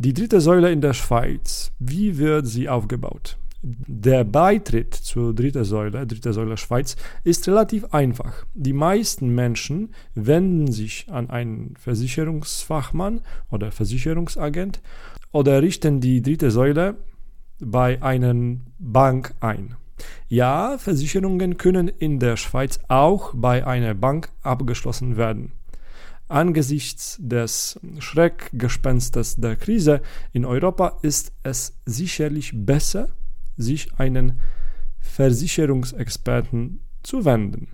Die dritte Säule in der Schweiz, wie wird sie aufgebaut? Der Beitritt zur dritten Säule, dritte Säule Schweiz, ist relativ einfach. Die meisten Menschen wenden sich an einen Versicherungsfachmann oder Versicherungsagent oder richten die dritte Säule bei einer Bank ein. Ja, Versicherungen können in der Schweiz auch bei einer Bank abgeschlossen werden. Angesichts des Schreckgespenstes der Krise in Europa ist es sicherlich besser, sich einen Versicherungsexperten zu wenden.